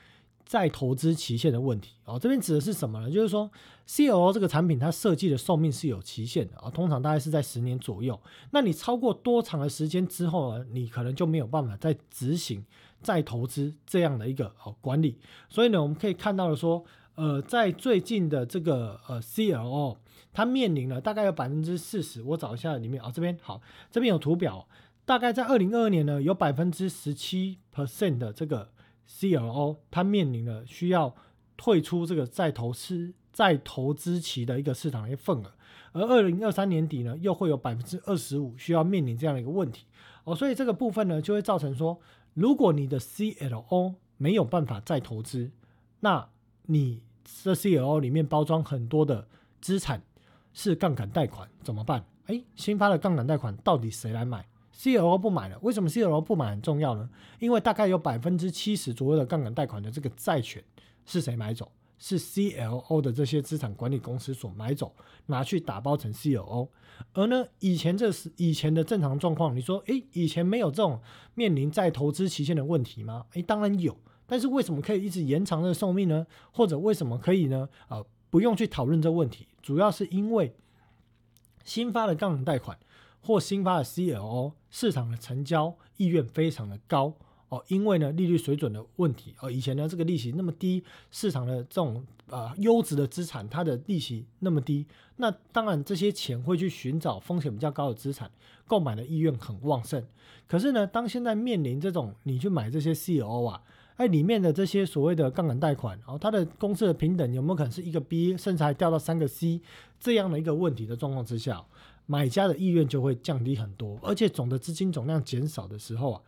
再投资期限的问题哦。这边指的是什么呢？就是说 CLO 这个产品它设计的寿命是有期限的啊，通常大概是在十年左右。那你超过多长的时间之后呢，你可能就没有办法再执行再投资这样的一个哦管理。所以呢，我们可以看到的说，呃，在最近的这个呃 CLO。它面临了大概有百分之四十，我找一下里面啊，这边好，这边有图表，大概在二零二二年呢，有百分之十七 percent 的这个 CLO，它面临了需要退出这个再投资再投资期的一个市场的一个份额，而二零二三年底呢，又会有百分之二十五需要面临这样的一个问题哦，所以这个部分呢，就会造成说，如果你的 CLO 没有办法再投资，那你这 CLO 里面包装很多的资产。是杠杆贷款怎么办？哎，新发的杠杆贷款到底谁来买？CLO 不买了，为什么 CLO 不买很重要呢？因为大概有百分之七十左右的杠杆贷款的这个债权是谁买走？是 CLO 的这些资产管理公司所买走，拿去打包成 CLO。而呢，以前这是以前的正常状况，你说，哎，以前没有这种面临再投资期限的问题吗？哎，当然有，但是为什么可以一直延长这个寿命呢？或者为什么可以呢？呃。不用去讨论这问题，主要是因为新发的杠杆贷款或新发的 CLO 市场的成交意愿非常的高哦，因为呢利率水准的问题哦，以前呢这个利息那么低，市场的这种啊优质的资产它的利息那么低，那当然这些钱会去寻找风险比较高的资产，购买的意愿很旺盛。可是呢，当现在面临这种你去买这些 CLO 啊。哎，里面的这些所谓的杠杆贷款，哦，它的公司的平等有没有可能是一个 B，甚至还掉到三个 C 这样的一个问题的状况之下，买家的意愿就会降低很多，而且总的资金总量减少的时候啊，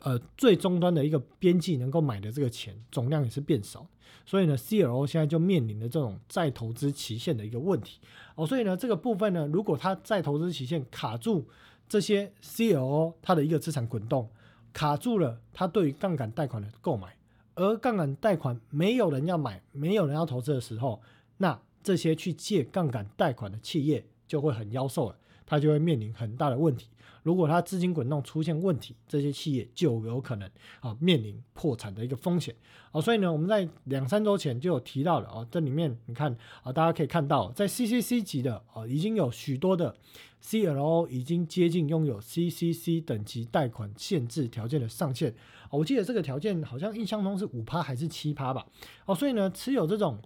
呃，最终端的一个边际能够买的这个钱总量也是变少，所以呢，CLO 现在就面临了这种再投资期限的一个问题，哦，所以呢，这个部分呢，如果它再投资期限卡住这些 CLO 它的一个资产滚动。卡住了，它对于杠杆贷款的购买，而杠杆贷款没有人要买，没有人要投资的时候，那这些去借杠杆贷款的企业就会很妖瘦了，它就会面临很大的问题。如果它资金滚动出现问题，这些企业就有可能啊面临破产的一个风险啊。所以呢，我们在两三周前就有提到了啊，这里面你看啊，大家可以看到，在 CCC 级的啊，已经有许多的 CLO 已经接近拥有 CCC 等级贷款限制条件的上限我记得这个条件好像印象中是五趴还是七趴吧？哦，所以呢，持有这种。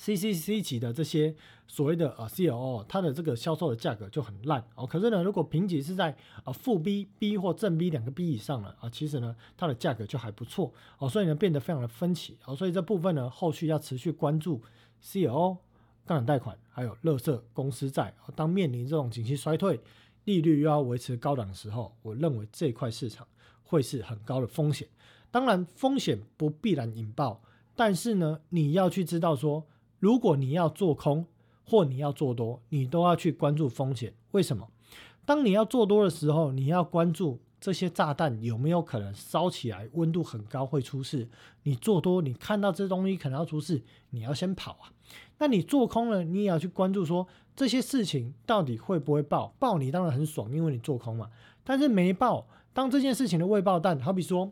CCC 级的这些所谓的呃 CLO，它的这个销售的价格就很烂哦。可是呢，如果评级是在呃负 B、B 或正 B 两个 B 以上了啊，其实呢，它的价格就还不错哦。所以呢，变得非常的分歧哦。所以这部分呢，后续要持续关注 CLO 杠杆贷款，还有乐色公司债。当面临这种景气衰退、利率又要维持高档的时候，我认为这块市场会是很高的风险。当然，风险不必然引爆，但是呢，你要去知道说。如果你要做空或你要做多，你都要去关注风险。为什么？当你要做多的时候，你要关注这些炸弹有没有可能烧起来，温度很高会出事。你做多，你看到这东西可能要出事，你要先跑啊。那你做空了，你也要去关注说这些事情到底会不会爆？爆你当然很爽，因为你做空嘛。但是没爆，当这件事情的未爆弹，好比说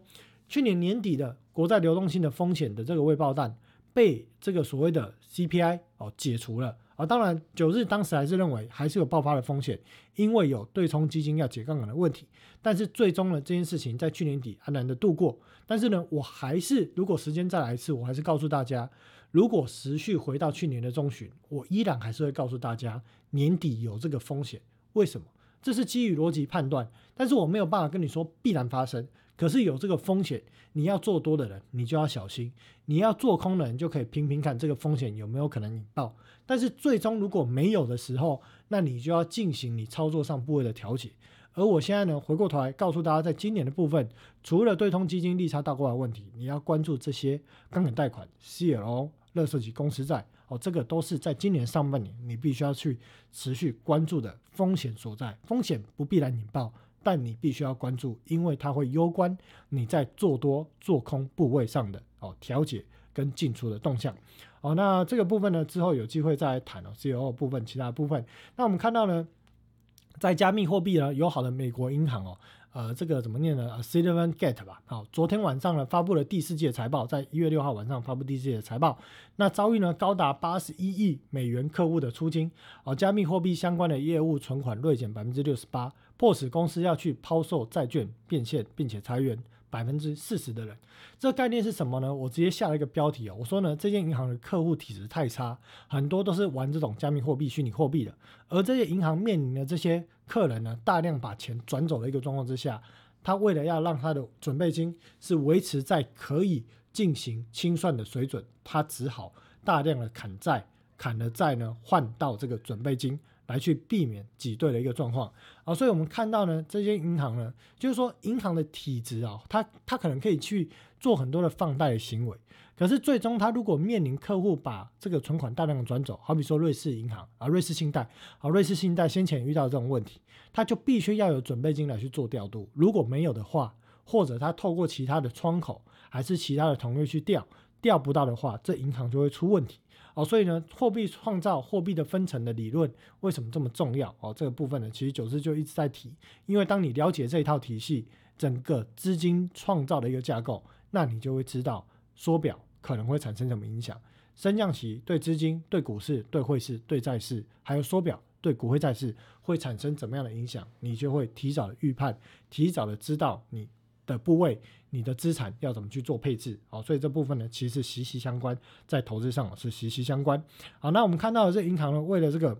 去年年底的国债流动性的风险的这个未爆弹。被这个所谓的 CPI 哦解除了啊，当然九日当时还是认为还是有爆发的风险，因为有对冲基金要解杠杆的问题。但是最终呢，这件事情在去年底安然的度过。但是呢，我还是如果时间再来一次，我还是告诉大家，如果时序回到去年的中旬，我依然还是会告诉大家年底有这个风险。为什么？这是基于逻辑判断，但是我没有办法跟你说必然发生。可是有这个风险，你要做多的人，你就要小心；你要做空的人，就可以拼拼看这个风险有没有可能引爆。但是最终如果没有的时候，那你就要进行你操作上部位的调节。而我现在呢，回过头来告诉大家，在今年的部分，除了对冲基金利差倒挂的问题，你要关注这些杠杆贷款、CLO、乐视级公司债哦，这个都是在今年上半年你必须要去持续关注的风险所在。风险不必然引爆。但你必须要关注，因为它会攸关你在做多、做空部位上的哦调节跟进出的动向。哦，那这个部分呢，之后有机会再来谈哦。C O 部分，其他部分，那我们看到呢，在加密货币呢，友好的美国银行哦。呃，这个怎么念呢 c i l v e n Gate 吧。好，昨天晚上呢，发布了第四季的财报，在一月六号晚上发布第四季的财报。那遭遇呢高达八十一亿美元客户的出金，哦，加密货币相关的业务存款锐减百分之六十八，迫使公司要去抛售债券变现，并且裁员。百分之四十的人，这概念是什么呢？我直接下了一个标题哦，我说呢，这间银行的客户体质太差，很多都是玩这种加密货币、虚拟货币的，而这些银行面临的这些客人呢，大量把钱转走的一个状况之下，他为了要让他的准备金是维持在可以进行清算的水准，他只好大量的砍债，砍了债呢，换到这个准备金。来去避免挤兑的一个状况啊，所以我们看到呢，这些银行呢，就是说银行的体质啊，它它可能可以去做很多的放贷的行为，可是最终他如果面临客户把这个存款大量的转走，好比说瑞士银行啊，瑞士信贷啊，瑞士信贷先前遇到这种问题，他就必须要有准备金来去做调度，如果没有的话，或者他透过其他的窗口还是其他的同业去调，调不到的话，这银行就会出问题。哦，所以呢，货币创造货币的分层的理论为什么这么重要？哦，这个部分呢，其实九四就一直在提，因为当你了解这一套体系，整个资金创造的一个架构，那你就会知道缩表可能会产生什么影响，升降息对资金、对股市、对汇市、对债市，还有缩表对股汇债市会产生怎么样的影响，你就会提早的预判，提早的知道你。的部位，你的资产要怎么去做配置？好，所以这部分呢，其实息息相关，在投资上是息息相关。好，那我们看到的这银行呢，为了这个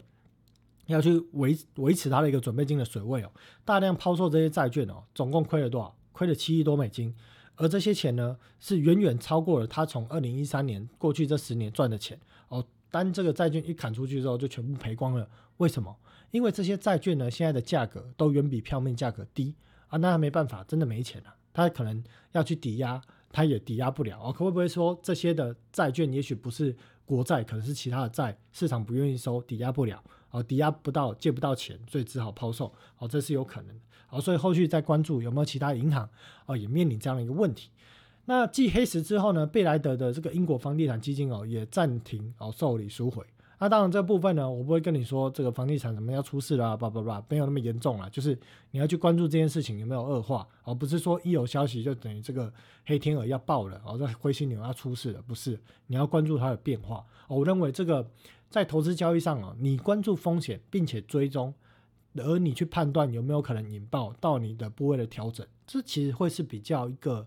要去维维持它的一个准备金的水位哦，大量抛售这些债券哦，总共亏了多少？亏了七亿多美金，而这些钱呢，是远远超过了他从二零一三年过去这十年赚的钱哦。当这个债券一砍出去之后，就全部赔光了。为什么？因为这些债券呢，现在的价格都远比票面价格低。啊，那他没办法，真的没钱了。他可能要去抵押，他也抵押不了。哦，可会不会说这些的债券也许不是国债，可能是其他的债，市场不愿意收，抵押不了，哦，抵押不到，借不到钱，所以只好抛售。哦，这是有可能的。好，所以后续再关注有没有其他银行，哦，也面临这样的一个问题。那继黑石之后呢，贝莱德的这个英国房地产基金哦，也暂停哦受理赎回。那当然，这部分呢，我不会跟你说这个房地产怎么要出事啦，叭叭叭，没有那么严重了。就是你要去关注这件事情有没有恶化，而不是说一有消息就等于这个黑天鹅要爆了，哦，这灰犀牛要出事了，不是？你要关注它的变化。我认为这个在投资交易上啊，你关注风险并且追踪，而你去判断有没有可能引爆到你的部位的调整，这其实会是比较一个。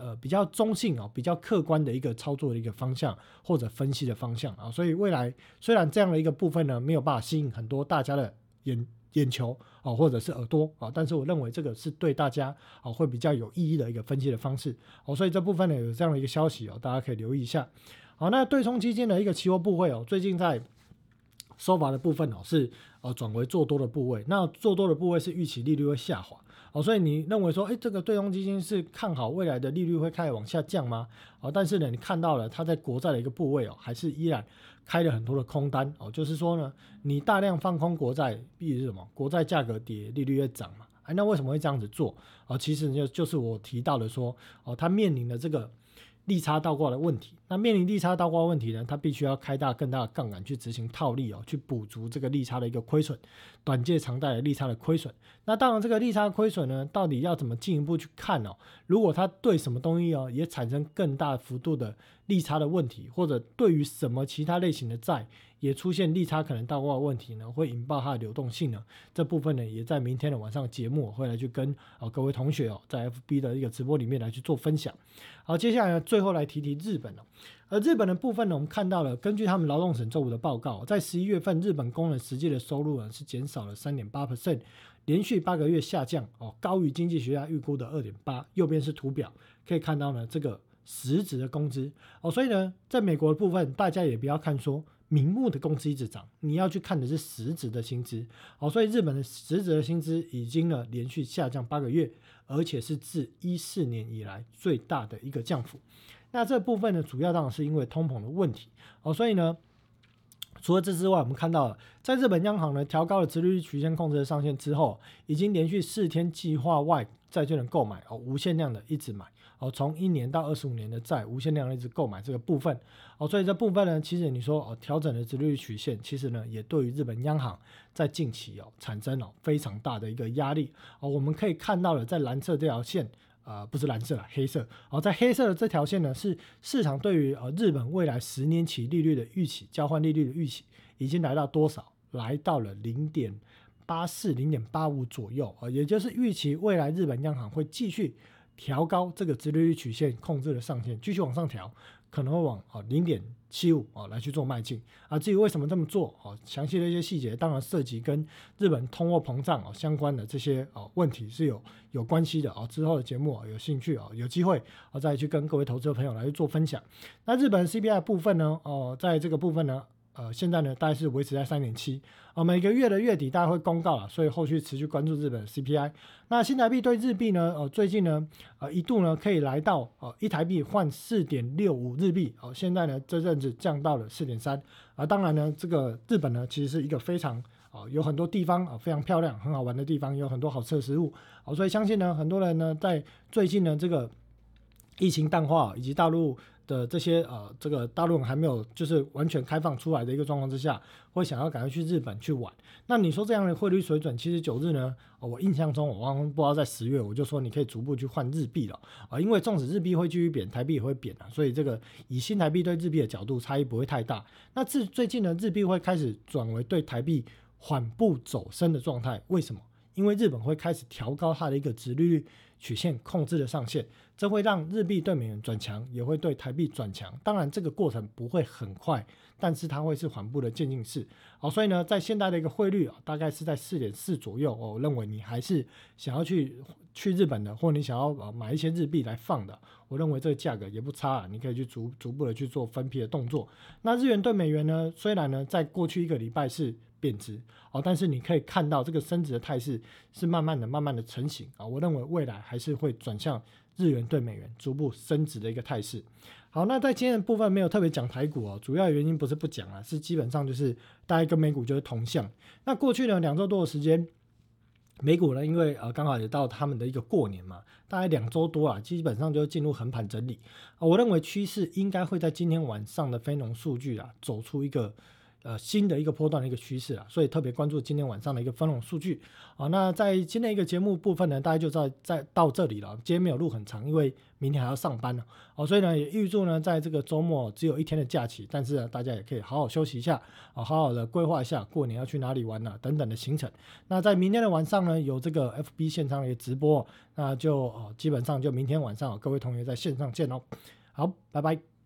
呃，比较中性哦，比较客观的一个操作的一个方向或者分析的方向啊，所以未来虽然这样的一个部分呢没有办法吸引很多大家的眼眼球啊，或者是耳朵啊，但是我认为这个是对大家啊会比较有意义的一个分析的方式哦，所以这部分呢有这样的一个消息哦，大家可以留意一下。好，那对冲基金的一个期货部位哦，最近在收法的部分哦是呃转为做多的部位，那做多的部位是预期利率会下滑。哦，所以你认为说，哎，这个对冲基金是看好未来的利率会开始往下降吗？哦，但是呢，你看到了它在国债的一个部位哦，还是依然开了很多的空单哦，就是说呢，你大量放空国债，必是什么？国债价格跌，利率越涨嘛。哎，那为什么会这样子做？哦，其实就就是我提到的说，哦，它面临的这个。利差倒挂的问题，那面临利差倒挂问题呢？它必须要开大更大的杠杆去执行套利哦，去补足这个利差的一个亏损，短借长贷的利差的亏损。那当然，这个利差亏损呢，到底要怎么进一步去看哦？如果它对什么东西哦，也产生更大幅度的利差的问题，或者对于什么其他类型的债？也出现利差可能倒挂的问题呢，会引爆它的流动性呢。这部分呢，也在明天的晚上节目会来去跟啊各位同学哦，在 FB 的一个直播里面来去做分享。好，接下来呢，最后来提提日本哦。而日本的部分呢，我们看到了，根据他们劳动省周五的报告，在十一月份，日本工人实际的收入呢是减少了三点八 percent，连续八个月下降哦，高于经济学家预估的二点八。右边是图表，可以看到呢，这个实质的工资哦，所以呢，在美国的部分，大家也不要看说。明目的工资一直涨，你要去看的是实质的薪资。好，所以日本的实质的薪资已经呢连续下降八个月，而且是自一四年以来最大的一个降幅。那这部分呢，主要当然是因为通膨的问题。哦，所以呢，除了这之外，我们看到在日本央行呢调高了殖利率曲线控制的上限之后，已经连续四天计划外债券的购买哦，无限量的一直买哦，从一年到二十五年的债无限量的一直购买这个部分哦，所以这部分呢，其实你说哦调整的殖利率曲线，其实呢也对于日本央行在近期哦产生了非常大的一个压力哦，我们可以看到了在蓝色这条线。呃，不是蓝色了，黑色。好，在黑色的这条线呢，是市场对于呃日本未来十年期利率的预期，交换利率的预期，已经来到多少？来到了零点八四、零点八五左右啊，也就是预期未来日本央行会继续调高这个直利率曲线控制的上限，继续往上调。可能会往啊零点七五啊来去做迈进啊，至于为什么这么做啊，详细的一些细节当然涉及跟日本通货膨胀啊相关的这些啊问题是有有关系的啊。之后的节目啊有兴趣啊有机会啊再去跟各位投资的朋友来去做分享。那日本 CPI 部分呢哦，在这个部分呢。呃，现在呢，大概是维持在三点七，呃，每个月的月底大概会公告了，所以后续持续关注日本 CPI。那新台币对日币呢，呃，最近呢，呃，一度呢可以来到呃一台币换四点六五日币，哦，现在呢这阵子降到了四点三。啊，当然呢，这个日本呢其实是一个非常啊有很多地方啊非常漂亮、很好玩的地方，有很多好吃的食物，哦，所以相信呢很多人呢在最近呢这个疫情淡化以及大陆。的这些呃，这个大陆还没有就是完全开放出来的一个状况之下，会想要赶快去日本去玩。那你说这样的汇率水准，其实九日呢，我印象中我刚刚不知道在十月我就说你可以逐步去换日币了啊，因为纵使日币会继续贬，台币也会贬啊，所以这个以新台币对日币的角度差异不会太大。那自最近呢，日币会开始转为对台币缓步走升的状态，为什么？因为日本会开始调高它的一个殖利率曲线控制的上限，这会让日币对美元转强，也会对台币转强。当然，这个过程不会很快，但是它会是缓步的渐进式。好，所以呢，在现在的一个汇率啊，大概是在四点四左右。我认为你还是想要去去日本的，或你想要买一些日币来放的，我认为这个价格也不差啊，你可以去逐逐步的去做分批的动作。那日元对美元呢，虽然呢，在过去一个礼拜是。贬值哦，但是你可以看到这个升值的态势是慢慢的、慢慢的成型啊。我认为未来还是会转向日元对美元逐步升值的一个态势。好，那在今天的部分没有特别讲台股哦，主要原因不是不讲啊，是基本上就是大概跟美股就是同向。那过去呢两周多的时间，美股呢因为呃刚好也到他们的一个过年嘛，大概两周多啊，基本上就进入横盘整理。我认为趋势应该会在今天晚上的非农数据啊走出一个。呃，新的一个波段的一个趋势啊，所以特别关注今天晚上的一个分红数据啊。那在今天一个节目部分呢，大家就在在到这里了。今天没有录很长，因为明天还要上班呢。哦，所以呢，也预祝呢，在这个周末只有一天的假期，但是呢，大家也可以好好休息一下啊，好好的规划一下过年要去哪里玩呢等等的行程。那在明天的晚上呢，有这个 FB 线上的一个直播，那就哦，基本上就明天晚上各位同学在线上见哦。好，拜拜。